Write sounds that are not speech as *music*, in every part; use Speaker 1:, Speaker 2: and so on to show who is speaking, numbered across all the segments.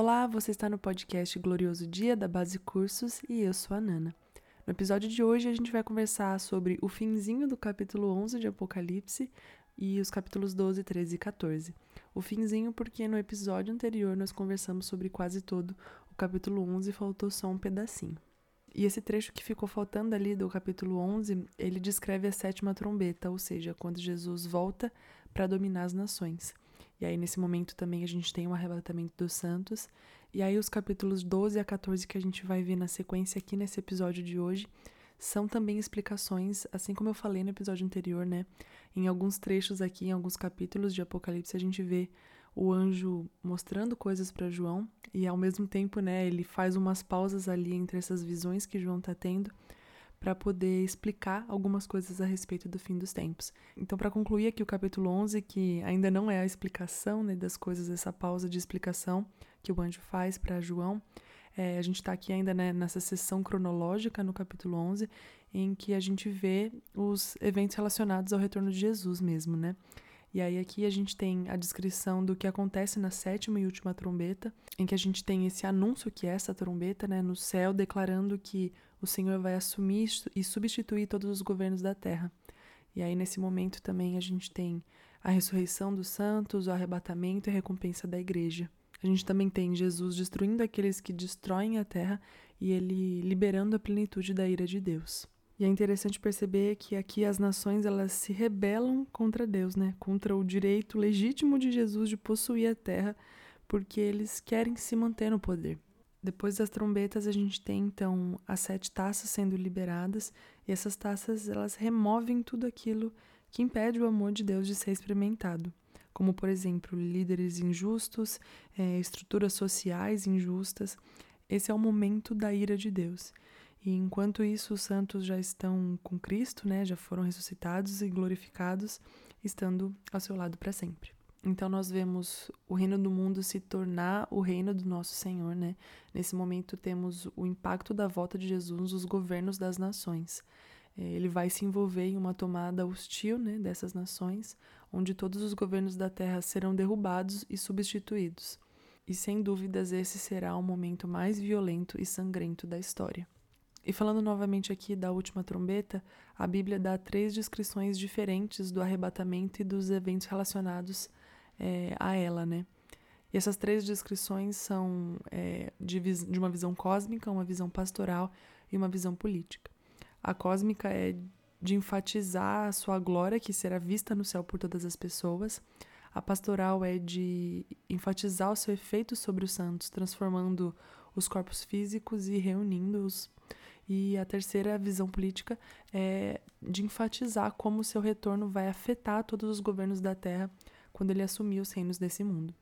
Speaker 1: Olá, você está no podcast Glorioso Dia da Base Cursos e eu sou a Nana. No episódio de hoje a gente vai conversar sobre o finzinho do capítulo 11 de Apocalipse e os capítulos 12, 13 e 14. O finzinho porque no episódio anterior nós conversamos sobre quase todo o capítulo 11 e faltou só um pedacinho. E esse trecho que ficou faltando ali do capítulo 11, ele descreve a sétima trombeta, ou seja, quando Jesus volta para dominar as nações. E aí, nesse momento, também a gente tem o arrebatamento dos santos. E aí, os capítulos 12 a 14 que a gente vai ver na sequência aqui nesse episódio de hoje são também explicações, assim como eu falei no episódio anterior, né? Em alguns trechos aqui, em alguns capítulos de Apocalipse, a gente vê o anjo mostrando coisas para João e ao mesmo tempo, né, ele faz umas pausas ali entre essas visões que João está tendo para poder explicar algumas coisas a respeito do fim dos tempos. Então, para concluir aqui o capítulo 11, que ainda não é a explicação né, das coisas, essa pausa de explicação que o anjo faz para João, é, a gente está aqui ainda né, nessa sessão cronológica no capítulo 11, em que a gente vê os eventos relacionados ao retorno de Jesus mesmo, né? E aí aqui a gente tem a descrição do que acontece na sétima e última trombeta, em que a gente tem esse anúncio que é essa trombeta, né, no céu declarando que o Senhor vai assumir e substituir todos os governos da terra. E aí nesse momento também a gente tem a ressurreição dos santos, o arrebatamento e a recompensa da igreja. A gente também tem Jesus destruindo aqueles que destroem a terra e ele liberando a plenitude da ira de Deus. E é interessante perceber que aqui as nações elas se rebelam contra Deus, né? Contra o direito legítimo de Jesus de possuir a terra, porque eles querem se manter no poder. Depois das trombetas a gente tem então as sete taças sendo liberadas e essas taças elas removem tudo aquilo que impede o amor de Deus de ser experimentado, como por exemplo líderes injustos, é, estruturas sociais injustas. Esse é o momento da ira de Deus. E enquanto isso, os santos já estão com Cristo, né? Já foram ressuscitados e glorificados, estando ao seu lado para sempre. Então nós vemos o reino do mundo se tornar o reino do nosso Senhor, né? Nesse momento temos o impacto da volta de Jesus nos governos das nações. É, ele vai se envolver em uma tomada hostil, né, dessas nações, onde todos os governos da terra serão derrubados e substituídos. E sem dúvidas esse será o momento mais violento e sangrento da história. E falando novamente aqui da última trombeta, a Bíblia dá três descrições diferentes do arrebatamento e dos eventos relacionados é, a ela, né? E essas três descrições são é, de, de uma visão cósmica, uma visão pastoral e uma visão política. A cósmica é de enfatizar a sua glória, que será vista no céu por todas as pessoas. A pastoral é de enfatizar o seu efeito sobre os santos, transformando os corpos físicos e reunindo-os e a terceira visão política é de enfatizar como seu retorno vai afetar todos os governos da Terra quando ele assumir os reinos desse mundo.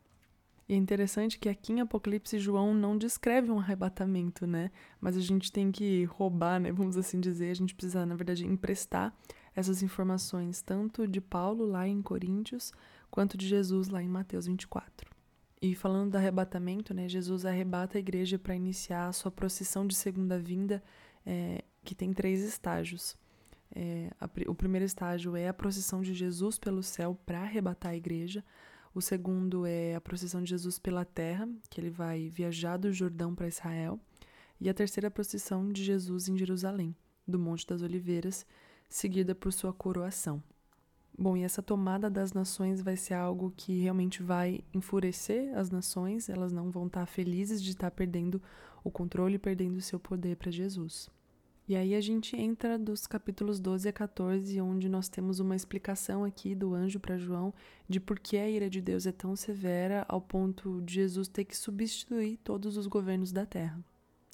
Speaker 1: E é interessante que aqui em Apocalipse João não descreve um arrebatamento, né? Mas a gente tem que roubar, né? Vamos assim dizer, a gente precisa, na verdade, emprestar essas informações tanto de Paulo lá em Coríntios quanto de Jesus lá em Mateus 24. E falando do arrebatamento, né? Jesus arrebata a igreja para iniciar a sua procissão de segunda vinda é, que tem três estágios. É, a, o primeiro estágio é a procissão de Jesus pelo céu para arrebatar a igreja. O segundo é a procissão de Jesus pela terra, que ele vai viajar do Jordão para Israel. E a terceira é procissão de Jesus em Jerusalém, do Monte das Oliveiras, seguida por sua coroação. Bom, e essa tomada das nações vai ser algo que realmente vai enfurecer as nações, elas não vão estar felizes de estar perdendo o controle e perdendo o seu poder para Jesus. E aí a gente entra dos capítulos 12 a 14, onde nós temos uma explicação aqui do anjo para João de por que a ira de Deus é tão severa ao ponto de Jesus ter que substituir todos os governos da terra.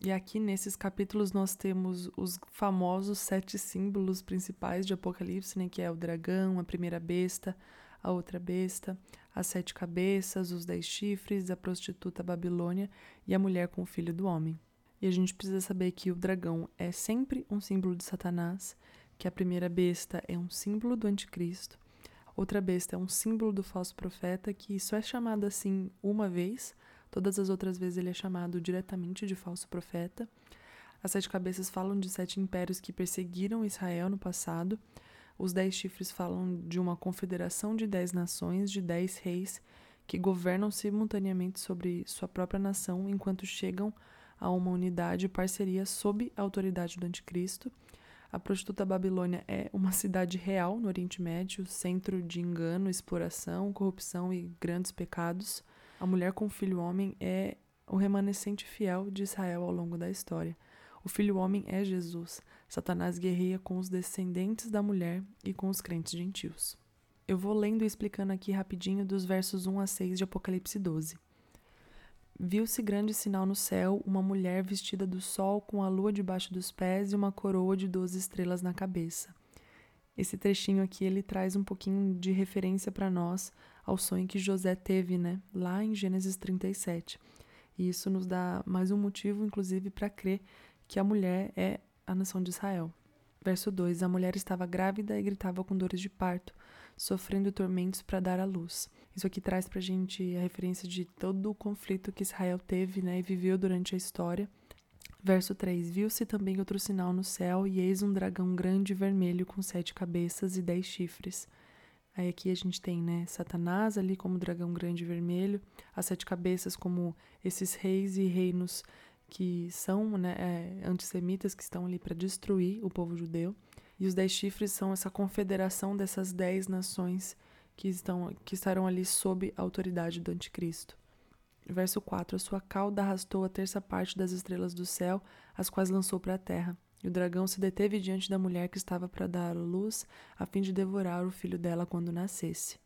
Speaker 1: E aqui nesses capítulos nós temos os famosos sete símbolos principais de Apocalipse, né, que é o dragão, a primeira besta, a outra besta, as sete cabeças, os dez chifres, a prostituta Babilônia e a mulher com o filho do homem. E a gente precisa saber que o dragão é sempre um símbolo de Satanás, que a primeira besta é um símbolo do anticristo, outra besta é um símbolo do falso profeta, que só é chamado assim uma vez, todas as outras vezes ele é chamado diretamente de falso profeta. As sete cabeças falam de sete impérios que perseguiram Israel no passado. Os dez chifres falam de uma confederação de dez nações, de dez reis que governam simultaneamente sobre sua própria nação enquanto chegam a uma unidade e parceria sob a autoridade do anticristo. A prostituta Babilônia é uma *laughs* cidade real no Oriente Médio, centro de engano, exploração, corrupção e grandes pecados. A mulher com filho homem é o remanescente fiel de Israel ao longo da história. O filho homem é Jesus. Satanás guerreia com os descendentes da mulher e com os crentes gentios. Eu vou lendo e explicando aqui rapidinho dos versos 1 a 6 de Apocalipse 12. Viu-se grande sinal no céu, uma mulher vestida do sol com a lua debaixo dos pés e uma coroa de doze estrelas na cabeça. Esse trechinho aqui ele traz um pouquinho de referência para nós ao sonho que José teve, né, lá em Gênesis 37. E isso nos dá mais um motivo, inclusive, para crer que a mulher é a nação de Israel. Verso 2: A mulher estava grávida e gritava com dores de parto, sofrendo tormentos para dar à luz. Isso aqui traz para a gente a referência de todo o conflito que Israel teve né, e viveu durante a história. Verso 3: Viu-se também outro sinal no céu, e eis um dragão grande e vermelho com sete cabeças e dez chifres. Aí aqui a gente tem, né, Satanás ali como dragão grande e vermelho, as sete cabeças como esses reis e reinos que são né, é, antissemitas, que estão ali para destruir o povo judeu. E os dez chifres são essa confederação dessas dez nações que, estão, que estarão ali sob a autoridade do anticristo. Verso 4: A sua cauda arrastou a terça parte das estrelas do céu, as quais lançou para a terra. E o dragão se deteve diante da mulher que estava para dar luz, a fim de devorar o filho dela quando nascesse.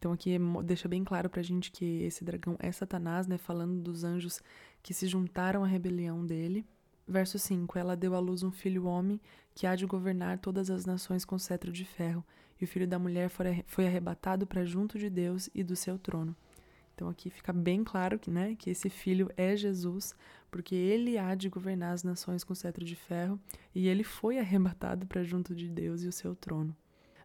Speaker 1: Então aqui deixa bem claro para a gente que esse dragão é Satanás, né, falando dos anjos que se juntaram à rebelião dele. Verso 5: Ela deu à luz um filho homem que há de governar todas as nações com cetro de ferro, e o filho da mulher foi arrebatado para junto de Deus e do seu trono. Então aqui fica bem claro que, né, que esse filho é Jesus, porque ele há de governar as nações com cetro de ferro, e ele foi arrebatado para junto de Deus e o seu trono.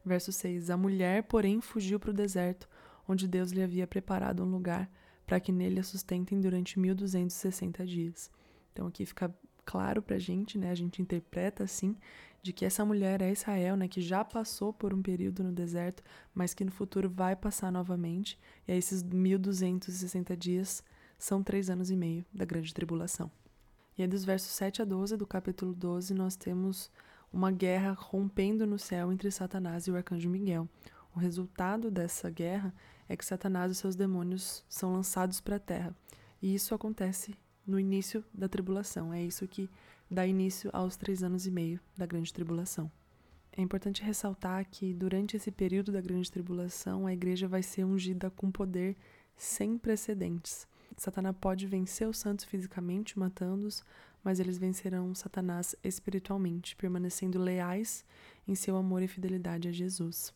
Speaker 1: Verso 6: A mulher, porém, fugiu para o deserto, onde Deus lhe havia preparado um lugar para que nele a sustentem durante 1260 dias. Então aqui fica claro para a gente, né? A gente interpreta assim, de que essa mulher é Israel, né? Que já passou por um período no deserto, mas que no futuro vai passar novamente. E aí esses 1260 dias são três anos e meio da grande tribulação. E aí dos versos 7 a 12 do capítulo 12 nós temos uma guerra rompendo no céu entre Satanás e o arcanjo Miguel. O resultado dessa guerra é que Satanás e seus demônios são lançados para a terra. E isso acontece no início da tribulação. É isso que dá início aos três anos e meio da grande tribulação. É importante ressaltar que durante esse período da grande tribulação a igreja vai ser ungida com poder sem precedentes. Satanás pode vencer os santos fisicamente, matando-os, mas eles vencerão Satanás espiritualmente, permanecendo leais em seu amor e fidelidade a Jesus.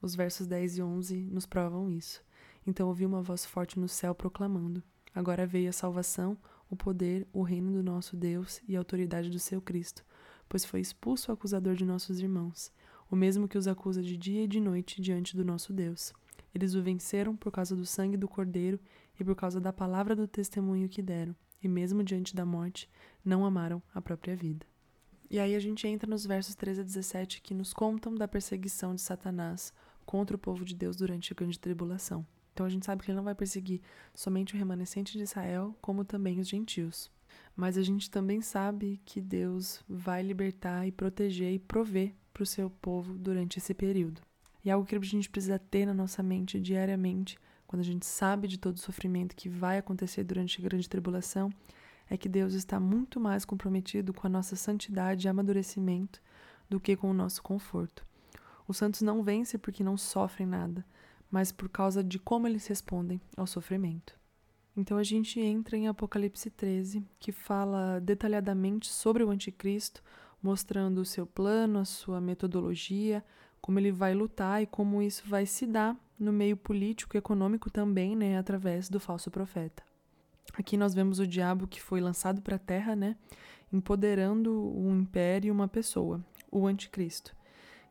Speaker 1: Os versos 10 e 11 nos provam isso. Então ouvi uma voz forte no céu proclamando: Agora veio a salvação, o poder, o reino do nosso Deus e a autoridade do seu Cristo, pois foi expulso o acusador de nossos irmãos, o mesmo que os acusa de dia e de noite diante do nosso Deus. Eles o venceram por causa do sangue do Cordeiro e por causa da palavra do testemunho que deram, e mesmo diante da morte, não amaram a própria vida. E aí a gente entra nos versos 13 a 17 que nos contam da perseguição de Satanás contra o povo de Deus durante a grande tribulação. Então a gente sabe que ele não vai perseguir somente o remanescente de Israel, como também os gentios. Mas a gente também sabe que Deus vai libertar e proteger e prover para o seu povo durante esse período. E algo que a gente precisa ter na nossa mente diariamente, quando a gente sabe de todo o sofrimento que vai acontecer durante a grande tribulação, é que Deus está muito mais comprometido com a nossa santidade e amadurecimento do que com o nosso conforto. Os santos não vencem porque não sofrem nada, mas por causa de como eles respondem ao sofrimento. Então a gente entra em Apocalipse 13, que fala detalhadamente sobre o anticristo, mostrando o seu plano, a sua metodologia, como ele vai lutar e como isso vai se dar no meio político e econômico também, né, através do falso profeta. Aqui nós vemos o diabo que foi lançado para a terra, né, empoderando um império e uma pessoa, o anticristo.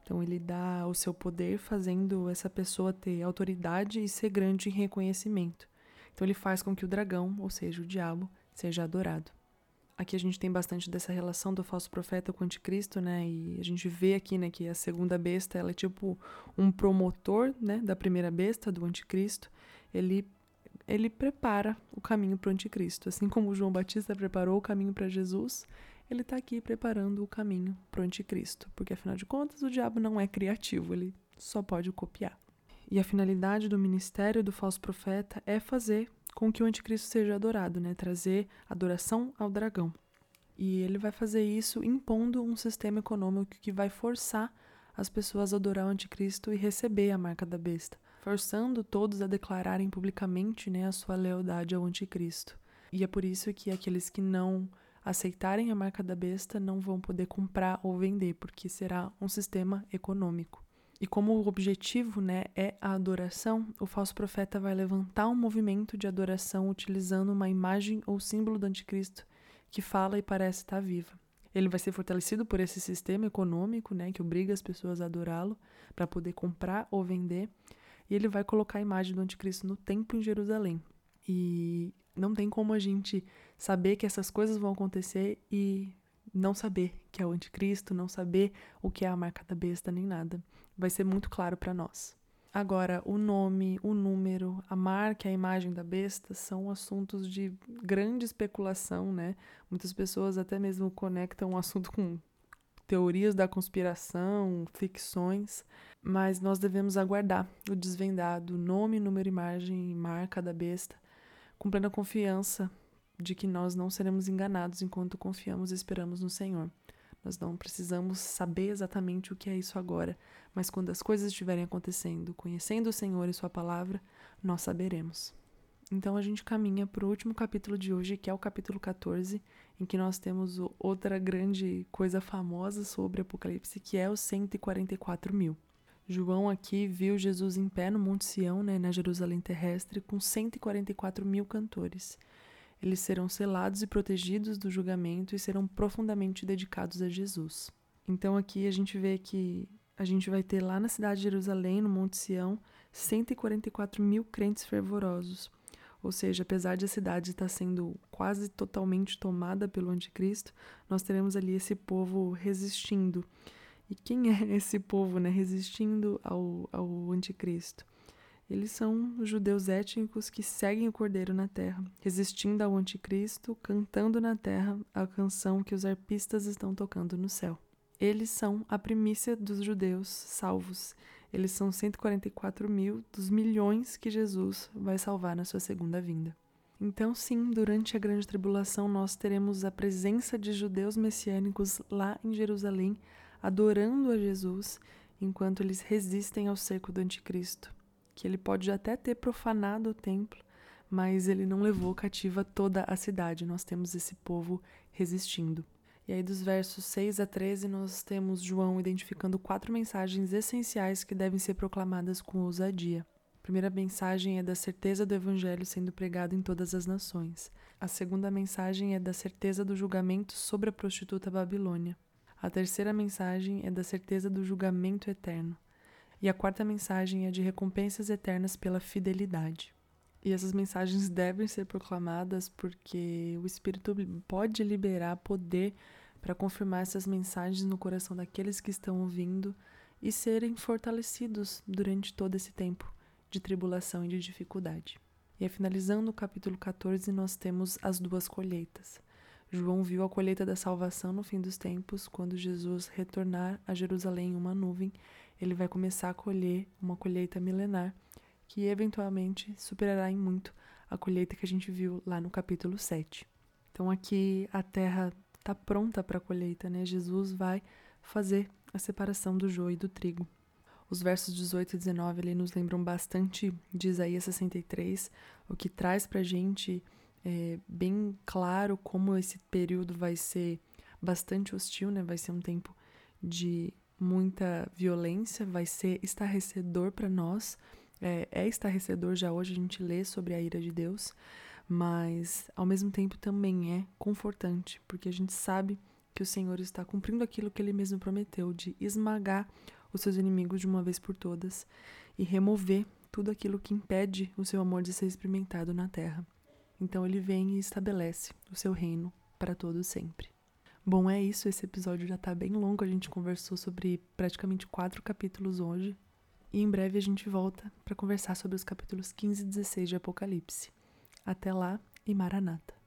Speaker 1: Então ele dá o seu poder fazendo essa pessoa ter autoridade e ser grande em reconhecimento. Então ele faz com que o dragão, ou seja, o diabo, seja adorado. Aqui a gente tem bastante dessa relação do falso profeta com o anticristo, né? E a gente vê aqui, né, que a segunda besta, ela é tipo um promotor, né, da primeira besta, do anticristo. Ele ele prepara o caminho para o anticristo. Assim como João Batista preparou o caminho para Jesus, ele está aqui preparando o caminho para o anticristo. Porque, afinal de contas, o diabo não é criativo, ele só pode copiar. E a finalidade do ministério do falso profeta é fazer com que o anticristo seja adorado, né? trazer adoração ao dragão. E ele vai fazer isso impondo um sistema econômico que vai forçar as pessoas a adorar o anticristo e receber a marca da besta, forçando todos a declararem publicamente né, a sua lealdade ao anticristo. E é por isso que aqueles que não aceitarem a marca da besta não vão poder comprar ou vender, porque será um sistema econômico. E como o objetivo né, é a adoração, o falso profeta vai levantar um movimento de adoração utilizando uma imagem ou símbolo do anticristo que fala e parece estar viva. Ele vai ser fortalecido por esse sistema econômico, né, que obriga as pessoas a adorá-lo para poder comprar ou vender, e ele vai colocar a imagem do anticristo no templo em Jerusalém. E não tem como a gente saber que essas coisas vão acontecer e não saber que é o anticristo, não saber o que é a marca da besta nem nada. Vai ser muito claro para nós. Agora, o nome, o número, a marca, a imagem da besta são assuntos de grande especulação, né? Muitas pessoas até mesmo conectam o assunto com teorias da conspiração, ficções, mas nós devemos aguardar o desvendado nome, número, imagem e marca da besta, com plena confiança de que nós não seremos enganados enquanto confiamos e esperamos no Senhor. Nós não precisamos saber exatamente o que é isso agora, mas quando as coisas estiverem acontecendo, conhecendo o Senhor e Sua palavra, nós saberemos. Então a gente caminha para o último capítulo de hoje, que é o capítulo 14, em que nós temos outra grande coisa famosa sobre Apocalipse, que é os 144 mil. João aqui viu Jesus em pé no Monte Sião, né, na Jerusalém terrestre, com 144 mil cantores. Eles serão selados e protegidos do julgamento e serão profundamente dedicados a Jesus. Então aqui a gente vê que a gente vai ter lá na cidade de Jerusalém, no Monte Sião, 144 mil crentes fervorosos. Ou seja, apesar de a cidade estar sendo quase totalmente tomada pelo anticristo, nós teremos ali esse povo resistindo. E quem é *laughs* esse povo, né, resistindo ao, ao anticristo? Eles são judeus étnicos que seguem o Cordeiro na terra, resistindo ao Anticristo, cantando na terra a canção que os arpistas estão tocando no céu. Eles são a primícia dos judeus salvos. Eles são 144 mil dos milhões que Jesus vai salvar na sua segunda vinda. Então, sim, durante a grande tribulação, nós teremos a presença de judeus messiânicos lá em Jerusalém, adorando a Jesus, enquanto eles resistem ao cerco do Anticristo que ele pode até ter profanado o templo, mas ele não levou cativa toda a cidade. Nós temos esse povo resistindo. E aí, dos versos 6 a 13, nós temos João identificando quatro mensagens essenciais que devem ser proclamadas com ousadia. A primeira mensagem é da certeza do evangelho sendo pregado em todas as nações. A segunda mensagem é da certeza do julgamento sobre a prostituta Babilônia. A terceira mensagem é da certeza do julgamento eterno. E a quarta mensagem é de recompensas eternas pela fidelidade. E essas mensagens *laughs* devem ser proclamadas porque o Espírito pode liberar poder para confirmar essas mensagens no coração daqueles que estão ouvindo e serem fortalecidos durante todo esse tempo de tribulação e de dificuldade. E finalizando o capítulo 14, nós temos as duas colheitas. João viu a colheita da salvação no fim dos tempos, quando Jesus retornar a Jerusalém em uma nuvem ele vai começar a colher uma colheita milenar que eventualmente superará em muito a colheita que a gente viu lá no capítulo 7. Então aqui a terra está pronta para a colheita, né? Jesus vai fazer a separação do joio e do trigo. Os versos 18 e 19 ali nos lembram bastante de Isaías 63, o que traz para a gente é, bem claro como esse período vai ser bastante hostil, né? Vai ser um tempo de muita violência, vai ser estarrecedor para nós. É, é estarrecedor já hoje a gente lê sobre a ira de Deus, mas ao mesmo tempo também é confortante, porque a gente sabe que o Senhor está cumprindo aquilo que ele mesmo prometeu de esmagar os seus inimigos de uma vez por todas e remover tudo aquilo que impede o seu amor de ser experimentado na terra. Então ele vem e estabelece o seu reino para todo sempre. Bom, é isso. Esse episódio já tá bem longo. A gente conversou sobre praticamente quatro capítulos hoje. e em breve a gente volta para conversar sobre os capítulos 15 e 16 de Apocalipse. Até lá e Maranata.